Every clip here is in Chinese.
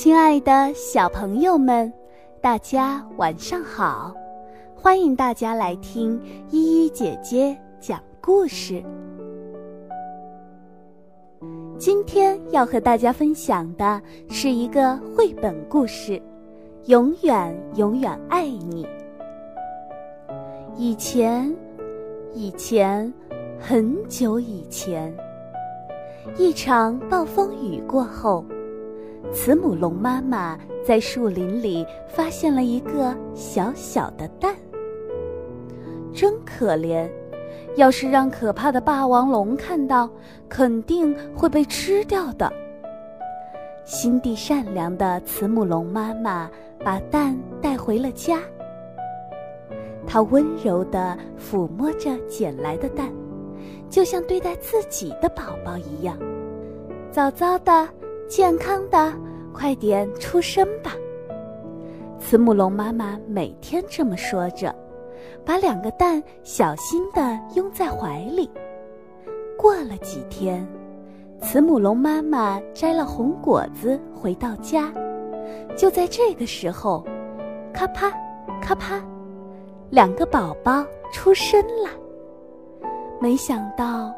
亲爱的小朋友们，大家晚上好！欢迎大家来听依依姐姐讲故事。今天要和大家分享的是一个绘本故事，《永远永远爱你》。以前，以前，很久以前，一场暴风雨过后。慈母龙妈妈在树林里发现了一个小小的蛋，真可怜！要是让可怕的霸王龙看到，肯定会被吃掉的。心地善良的慈母龙妈妈把蛋带回了家，她温柔地抚摸着捡来的蛋，就像对待自己的宝宝一样。早早的。健康的，快点出生吧！慈母龙妈妈每天这么说着，把两个蛋小心地拥在怀里。过了几天，慈母龙妈妈摘了红果子回到家，就在这个时候，咔啪，咔啪，两个宝宝出生了。没想到，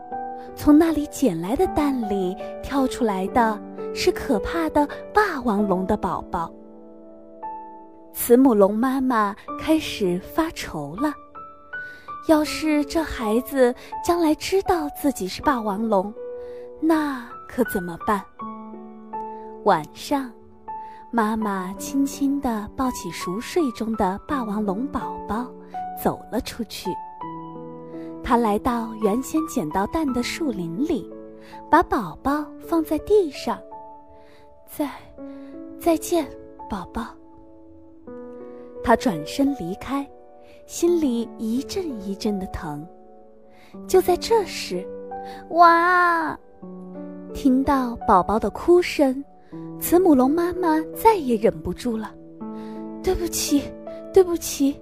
从那里捡来的蛋里跳出来的。是可怕的霸王龙的宝宝。慈母龙妈妈开始发愁了：要是这孩子将来知道自己是霸王龙，那可怎么办？晚上，妈妈轻轻地抱起熟睡中的霸王龙宝宝，走了出去。他来到原先捡到蛋的树林里，把宝宝放在地上。再，再见，宝宝。他转身离开，心里一阵一阵的疼。就在这时，哇！听到宝宝的哭声，慈母龙妈妈再也忍不住了。对不起，对不起。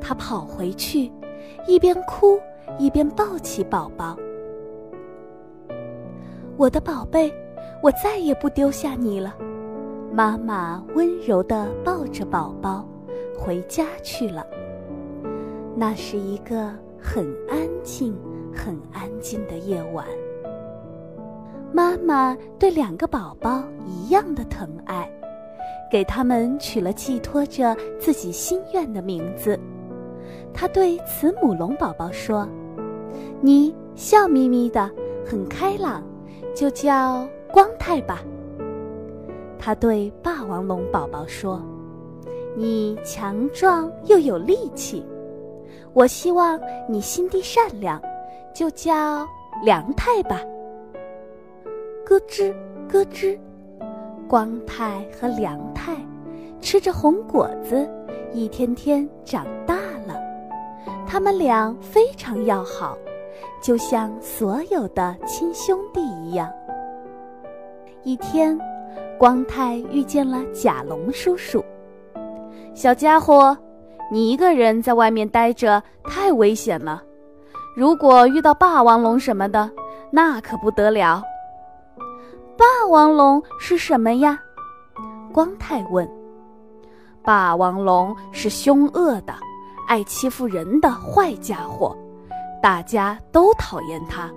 他跑回去，一边哭一边抱起宝宝。我的宝贝。我再也不丢下你了，妈妈温柔地抱着宝宝回家去了。那是一个很安静、很安静的夜晚。妈妈对两个宝宝一样的疼爱，给他们取了寄托着自己心愿的名字。她对慈母龙宝宝说：“你笑眯眯的，很开朗，就叫。”光太吧，他对霸王龙宝宝说：“你强壮又有力气，我希望你心地善良，就叫凉太吧。”咯吱咯吱，光太和凉太吃着红果子，一天天长。他们俩非常要好，就像所有的亲兄弟一样。一天，光太遇见了甲龙叔叔。小家伙，你一个人在外面待着太危险了。如果遇到霸王龙什么的，那可不得了。霸王龙是什么呀？光太问。霸王龙是凶恶的、爱欺负人的坏家伙，大家都讨厌它。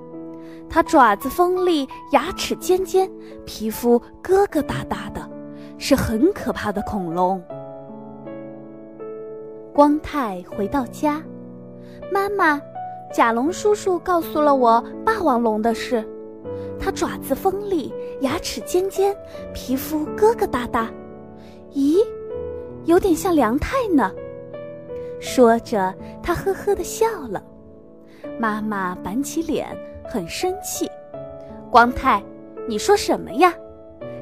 它爪子锋利，牙齿尖尖，皮肤疙疙瘩瘩的，是很可怕的恐龙。光太回到家，妈妈，甲龙叔叔告诉了我霸王龙的事。它爪子锋利，牙齿尖尖，皮肤疙疙瘩瘩。咦，有点像梁太呢。说着，他呵呵地笑了。妈妈板起脸。很生气，光太，你说什么呀？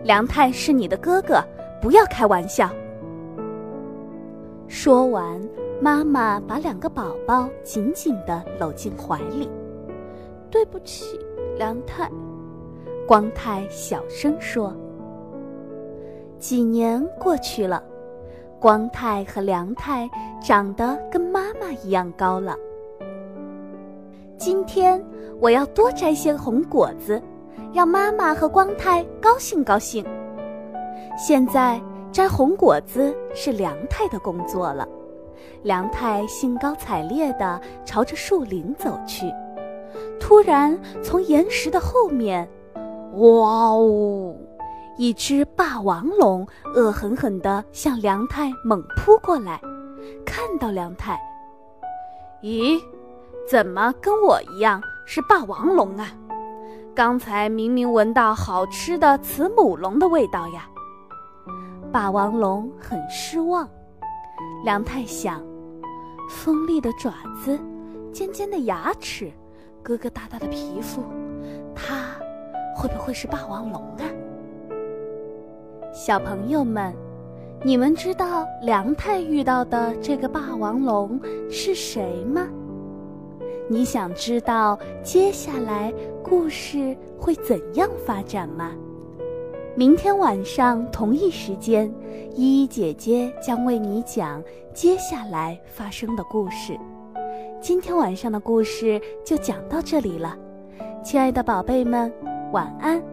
梁太是你的哥哥，不要开玩笑。说完，妈妈把两个宝宝紧紧地搂进怀里。对不起，梁太，光太小声说。几年过去了，光太和梁太长得跟妈妈一样高了。今天我要多摘些红果子，让妈妈和光太高兴高兴。现在摘红果子是梁太的工作了。梁太兴高采烈地朝着树林走去，突然从岩石的后面，哇哦！一只霸王龙恶狠狠地向梁太猛扑过来。看到梁太，咦，怎么跟我一样是霸王龙啊？刚才明明闻到好吃的慈母龙的味道呀！霸王龙很失望。梁太想，锋利的爪子，尖尖的牙齿，疙疙瘩瘩的皮肤，它会不会是霸王龙啊？小朋友们，你们知道梁太遇到的这个霸王龙是谁吗？你想知道接下来故事会怎样发展吗？明天晚上同一时间，依依姐姐将为你讲接下来发生的故事。今天晚上的故事就讲到这里了，亲爱的宝贝们，晚安。